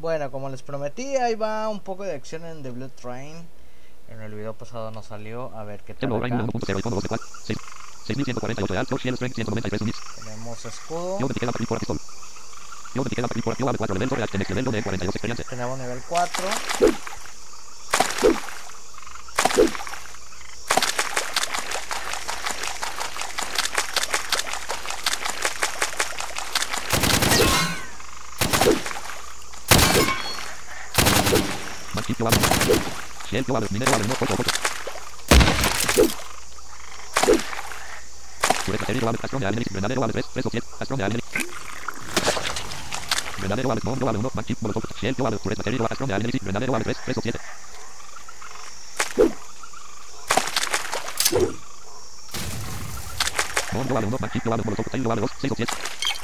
Bueno, como les prometí, ahí va un poco de acción en The Blue Train. En el video pasado no salió, a ver qué tal Tenemos escudo. Tenemos nivel 4. Mondo vale 1, Maxito vale 1, Molotov, Taylor vale 2, 6 o 7.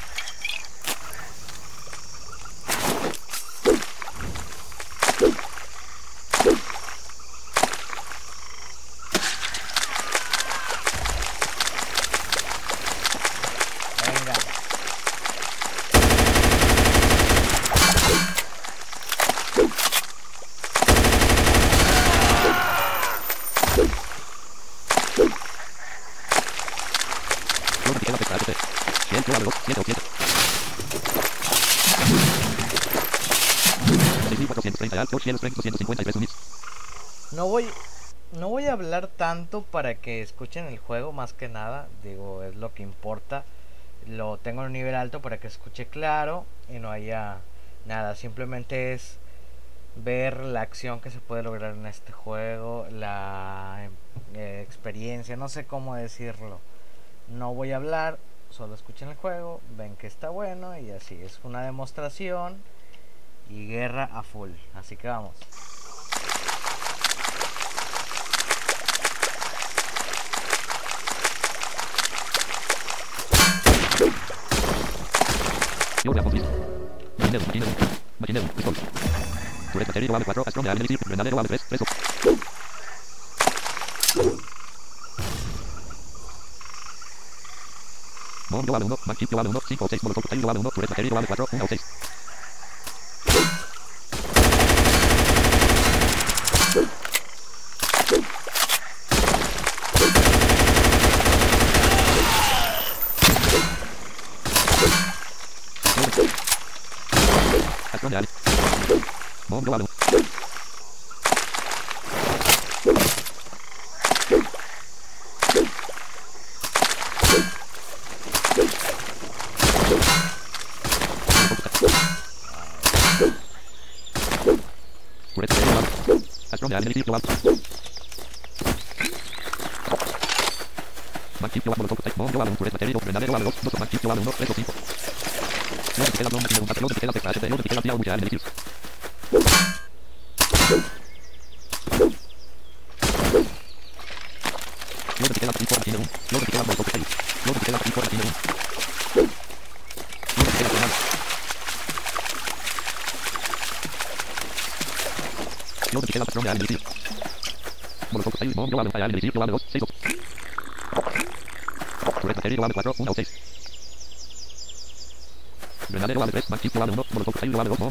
para que escuchen el juego más que nada, digo, es lo que importa. Lo tengo en un nivel alto para que escuche claro y no haya nada, simplemente es ver la acción que se puede lograr en este juego, la eh, experiencia, no sé cómo decirlo. No voy a hablar, solo escuchen el juego, ven que está bueno y así es una demostración y guerra a full. Así que vamos. Bomb, yo vale 1, Maxip, yo vale 1, 5 o 6, Molotov, vale 1, vale 4, 1 o 6. Botón, botón, botón, botón,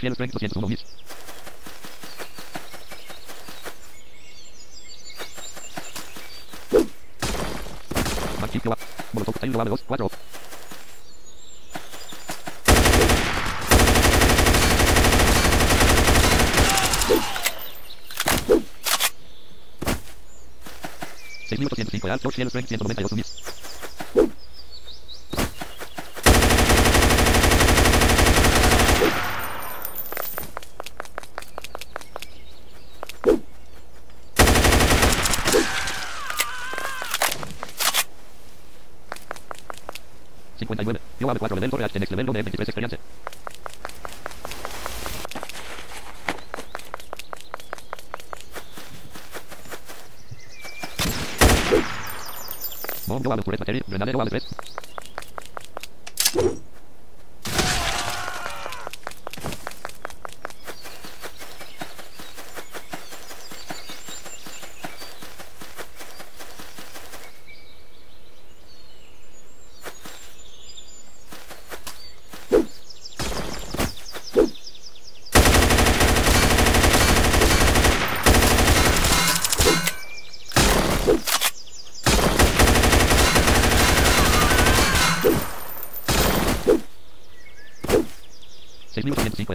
230, 201, 10. Magnífico. Molotov, hay un de 2, 4. Seis mil ochocientos cinco, 192, level for next level de M23 experience. Bomb, yo hablo, turret, battery, grenade, yo hablo, 3.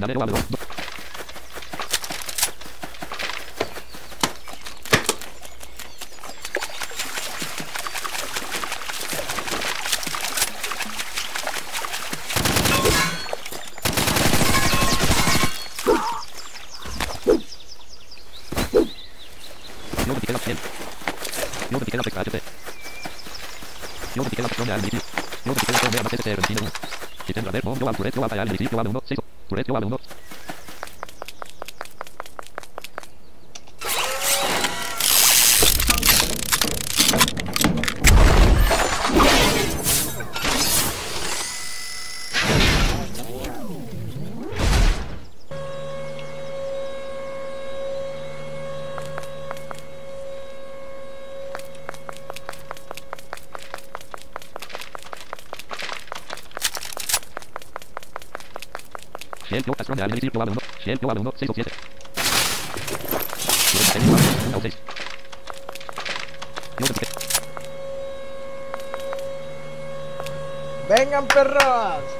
Verdadero hablo. Yo No la acción de al te Yo repite la no de al inicio. Si tendrá verbo, yo al sureto, al al ¡Yo al 1, 6, F1, Vengan perros.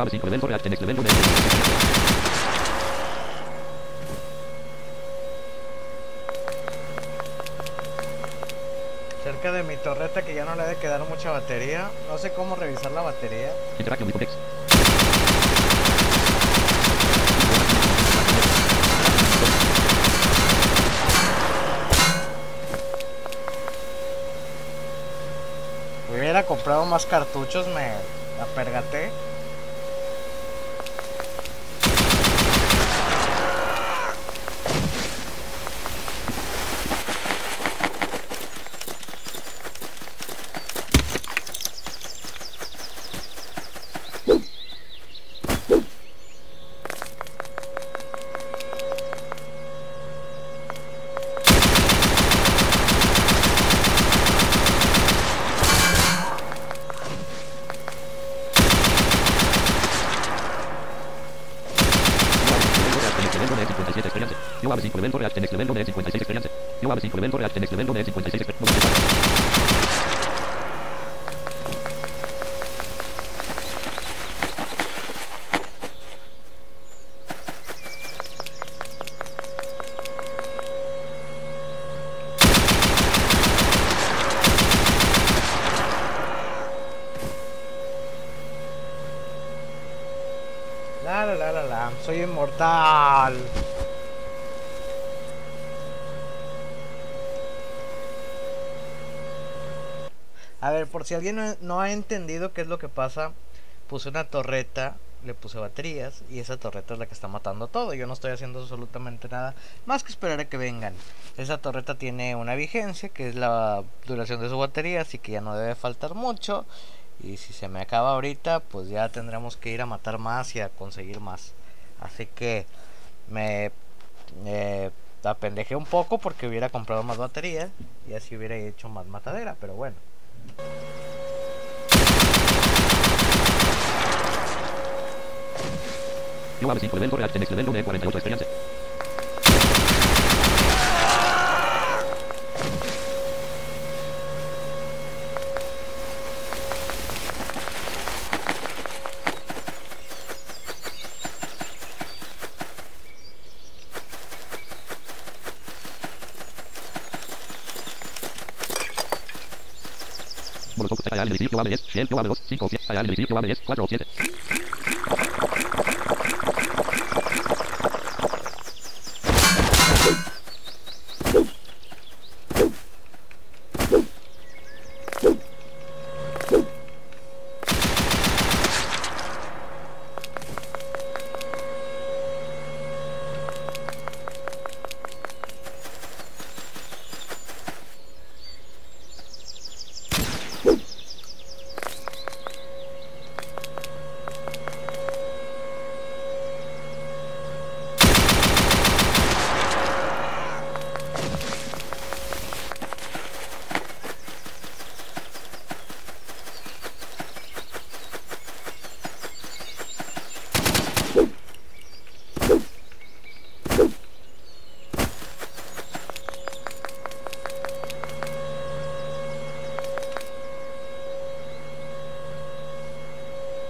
a Cerca de mi torreta que ya no le de quedar mucha batería. No sé cómo revisar la batería. Si Hubiera comprado más cartuchos, me apergaté. si alguien no, ha entendido qué es lo que pasa, puse una torreta, le puse baterías y esa torreta es la que está matando todo. Yo no estoy haciendo absolutamente nada más que esperar a que vengan. Esa torreta tiene una vigencia que es la duración de su batería, así que ya no debe faltar mucho. Y si se me acaba ahorita, pues ya tendremos que ir a matar más y a conseguir más. Así que me eh, un poco porque hubiera comprado más baterías y así hubiera hecho más matadera, pero bueno. Yo UAV 5 level corre en next level 1 48 experiencia. Shell, 5, 7,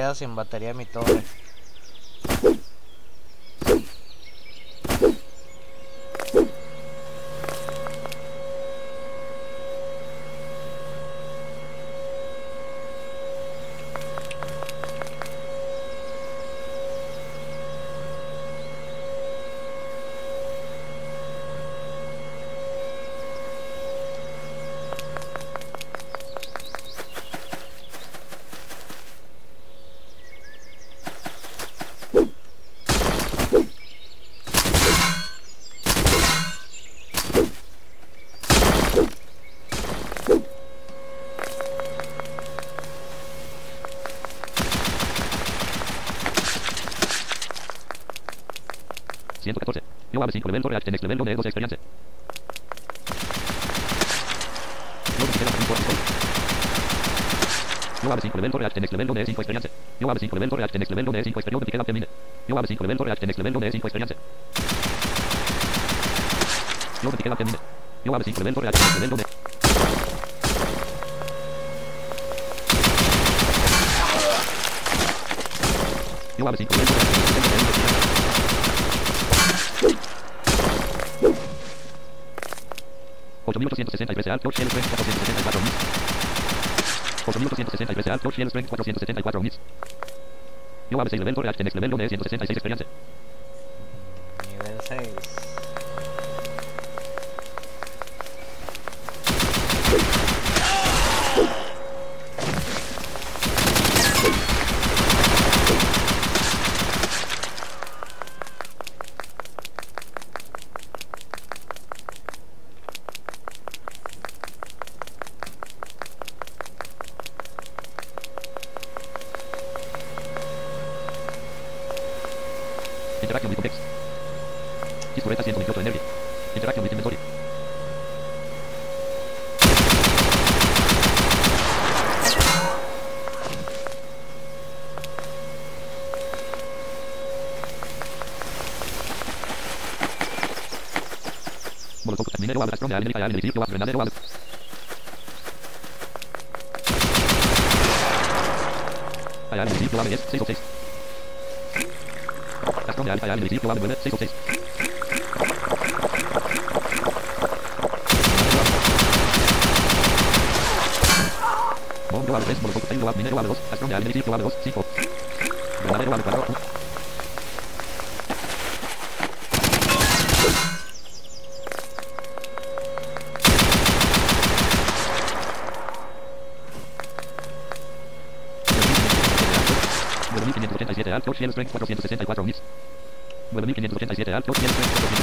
queda sin batería mi torre. Bombo al 3, Bombo 6, Bombo al 2, Astron de al 5, Verdadero al 4, 464 mil. 9587 alto, 464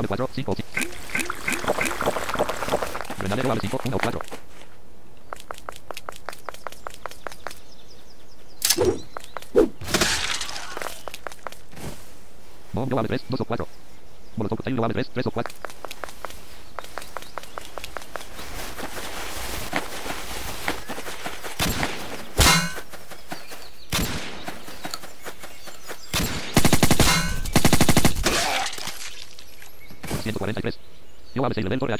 AM 4, 5, 5. Venadero AM 5, 1, 4. Bombo AM 3, 2 o 4. Molotov, Taylor AM 3, 3 o 4. nivel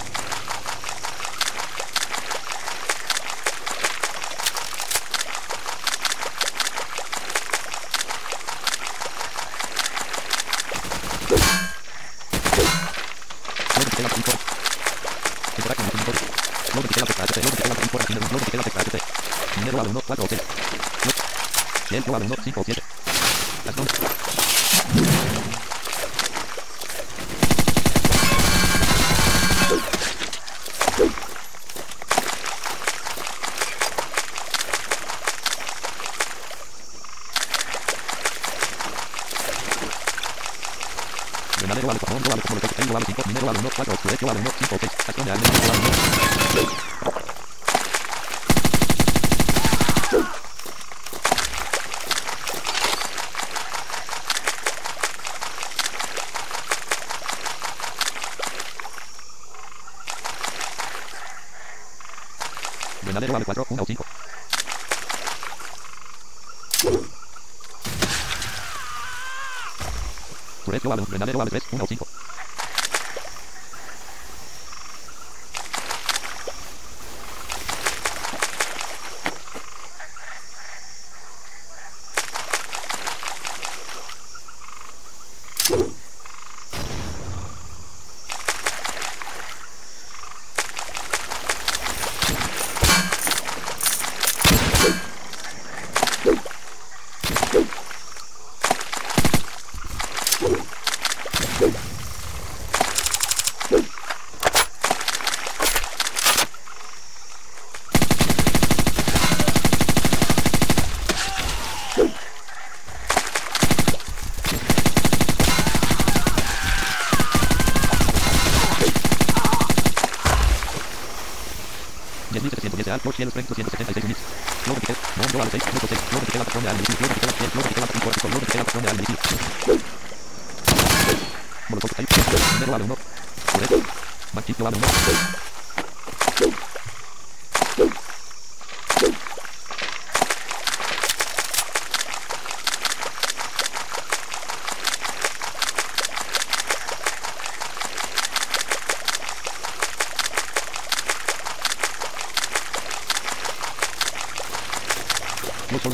al entrenadero al 3-2.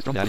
Patrón.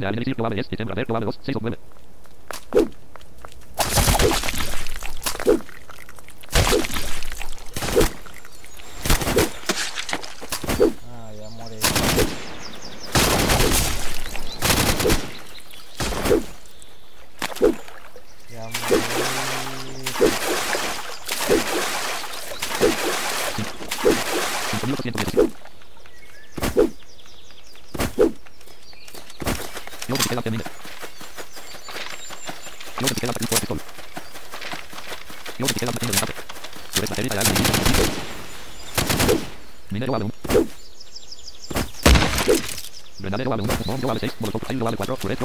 Ja, wenn ich hier klar bin, jetzt, ich bin gerade weg, klar bin,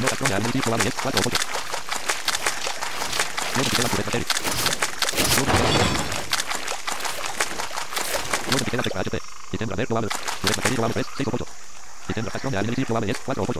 no patrón de árbol sí probablemente 4 8 no se la por el no se queda por el HP y tendrá ver probable por el HP 3 6 8 y tendrá patrón de árbol sí probable 4 8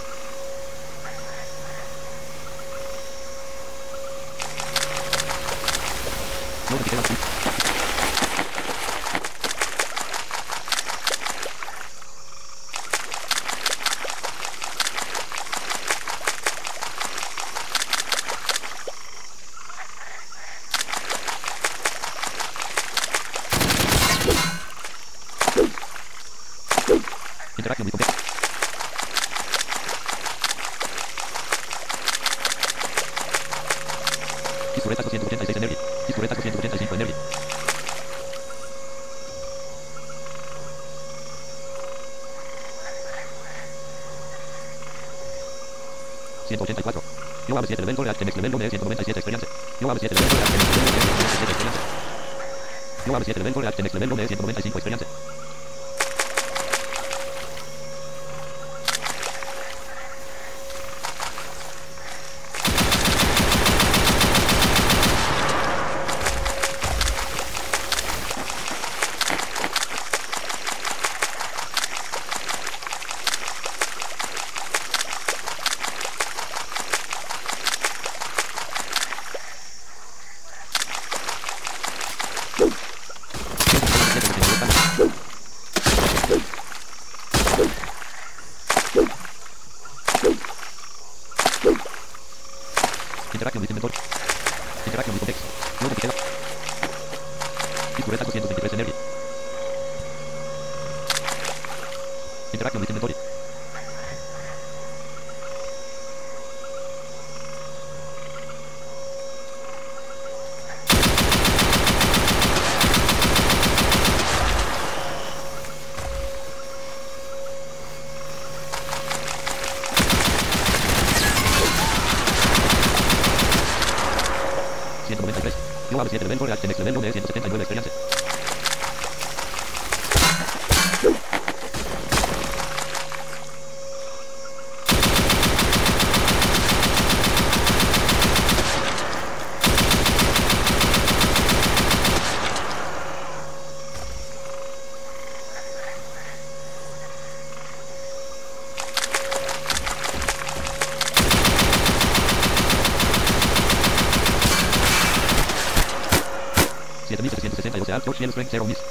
Next level de 197 experiencia. Yo abro 7 level 4 en level nivel 195 experiencia. Yo no 7 en 4 next no 179 010.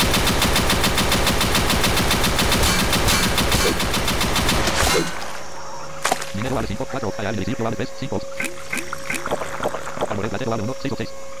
4, 5, 4, 5, 5, 5, 5,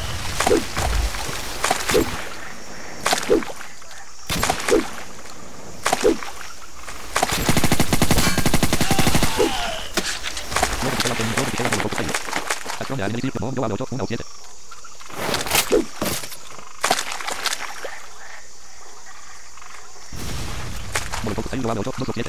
Mundo Adulto 1.7. Mundo Adulto 1.7.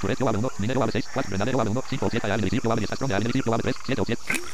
Turret, lo abre 1, minero abre 6, 4, granadero abre 1, 5 7, abre 6, lo abre 10, patrón de abre 6, lo abre 3, 7 o 7.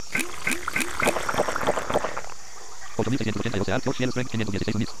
Arthur Fields 516 Unix.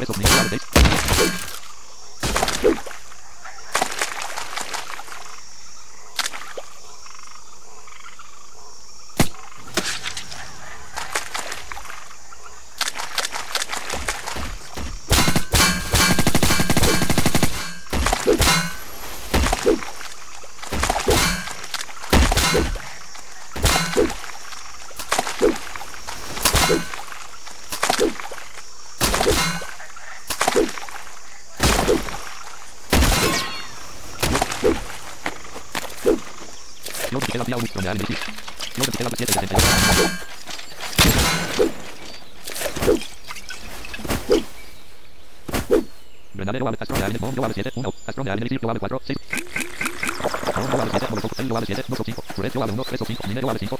Ahorro vale 7, 3 5,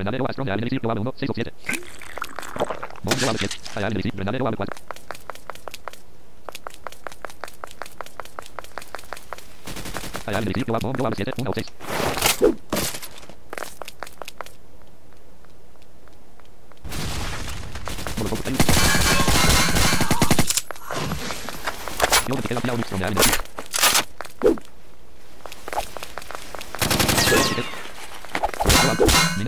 Renalero Astron de Arenelisi, Loable 1, 6 o 7. Bond Loable 7. Arenelisi, Renalero Loable 4. Arenelisi, Loable, Bond Loable 7, 1 o 6. Molotov, Yo me quedo quedé la fila Ultron de Arenelisi.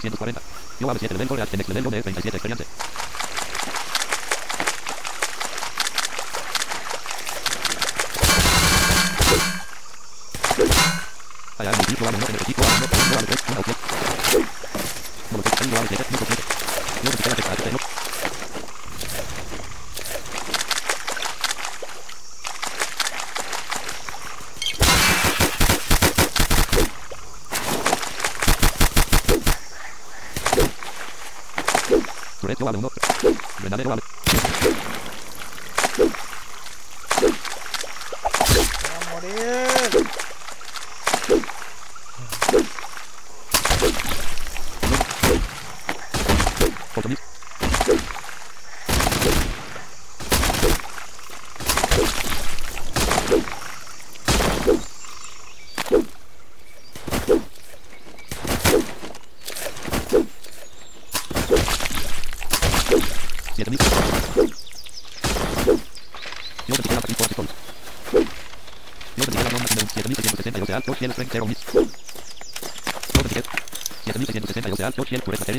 240. Yo a 7 level core del level de 37 experiencia.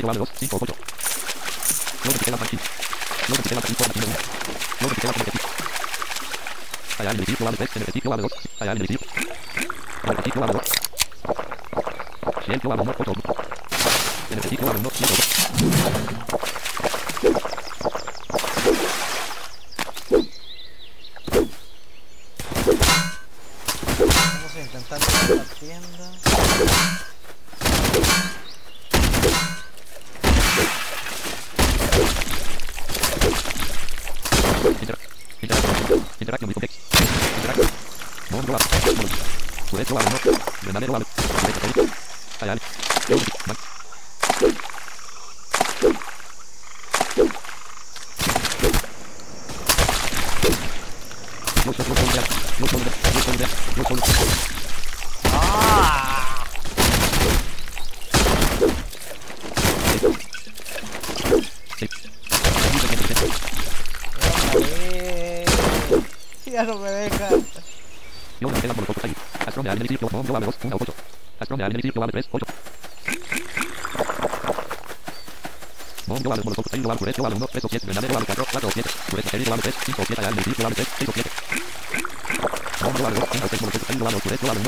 Proyecto AVE 2, 5, 8. No repliqué la página. No te la página. No repliqué la en el sitio AVE 3, en el Interaction with context. Interaction. Mom global. Surecho a uno. Verdadero a uno. Surecho a uno. Ayal. Bank. beneficio vale 3, 8. vale vale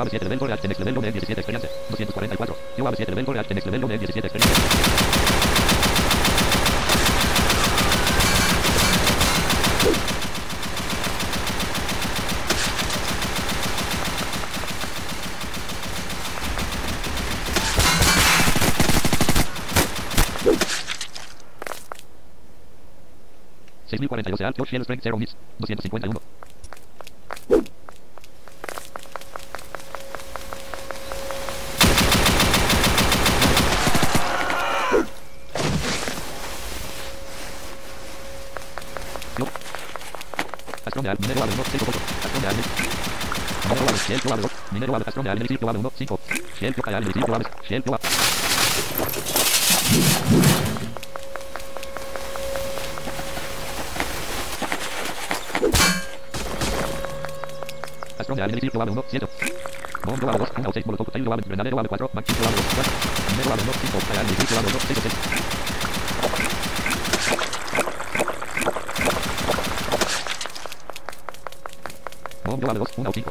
UAV 7 level for next level Lone 17 experiencia. 244. UAV 7 level for next level Lone 17 experiencia. Seis mil cuarenta y dos de alto, Shell Spring, cero mis, doscientos cincuenta y uno. dinero al castrón de al sitio al 1, 5. Shell toca al sitio al Shell toca. Castrón de al sitio al 1, 7. Bombo al 2, 1 al 6, molotov, tail al granadero al 4, machito a al 2, 4. Dinero al 1, 5, al sitio al 1, 6, 6. Bombo al 2, 1 5.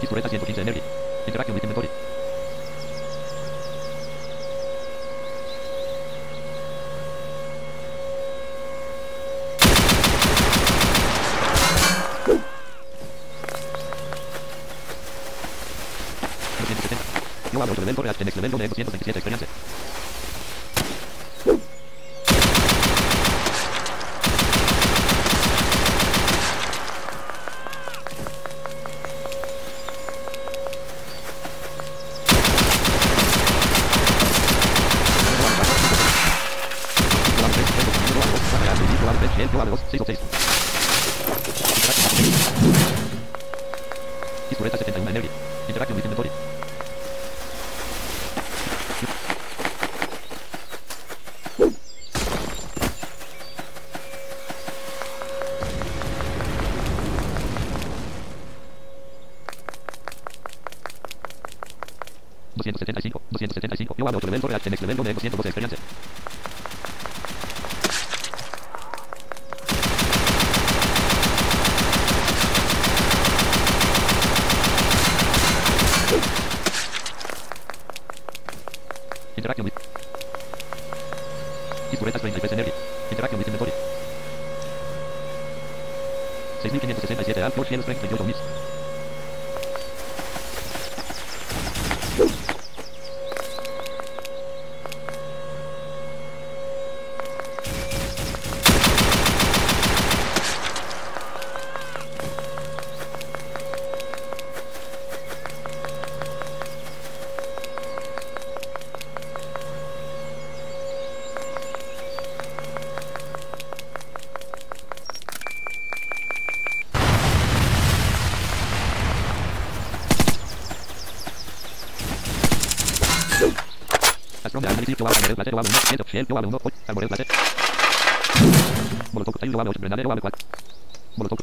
Kit 115 energy. Interaction with inventory. Yo hablo el next level, 227 experiencia. Molotov,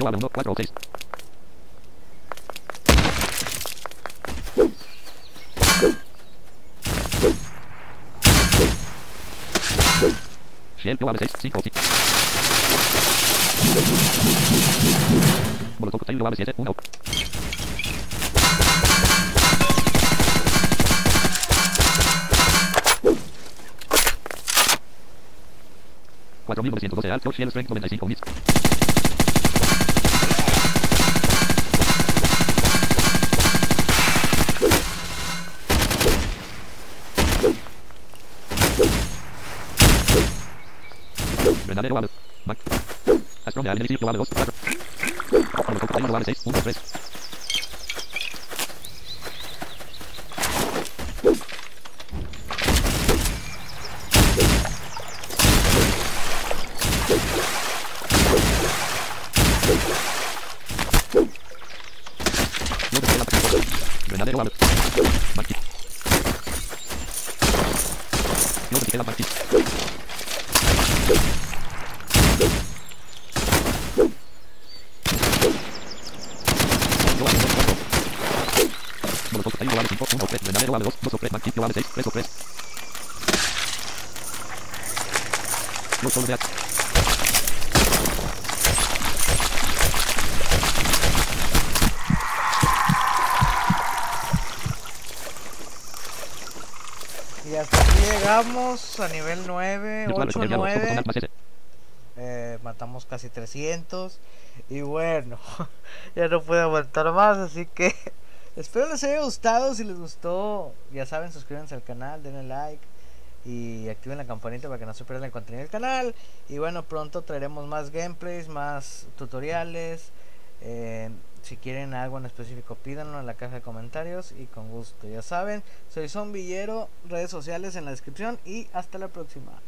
Número aluno, 4 ou 6. Fiel, eu abro 6, 5 ou 5. Molotov, tenho, eu abro 7, 1 ou... Quatro mil novecentos, você é, seu fiel, strength, noventa e cinco, mil. Back. a nivel 9, 8, 9. matamos casi 300. Y bueno, ya no puedo aguantar más, así que espero les haya gustado. Si les gustó, ya saben, suscríbanse al canal, denle like y activen la campanita para que no se pierdan el contenido del canal. Y bueno, pronto traeremos más gameplays, más tutoriales. Eh, si quieren algo en específico, pídanlo en la caja de comentarios y con gusto. Ya saben, soy Zombillero, redes sociales en la descripción y hasta la próxima.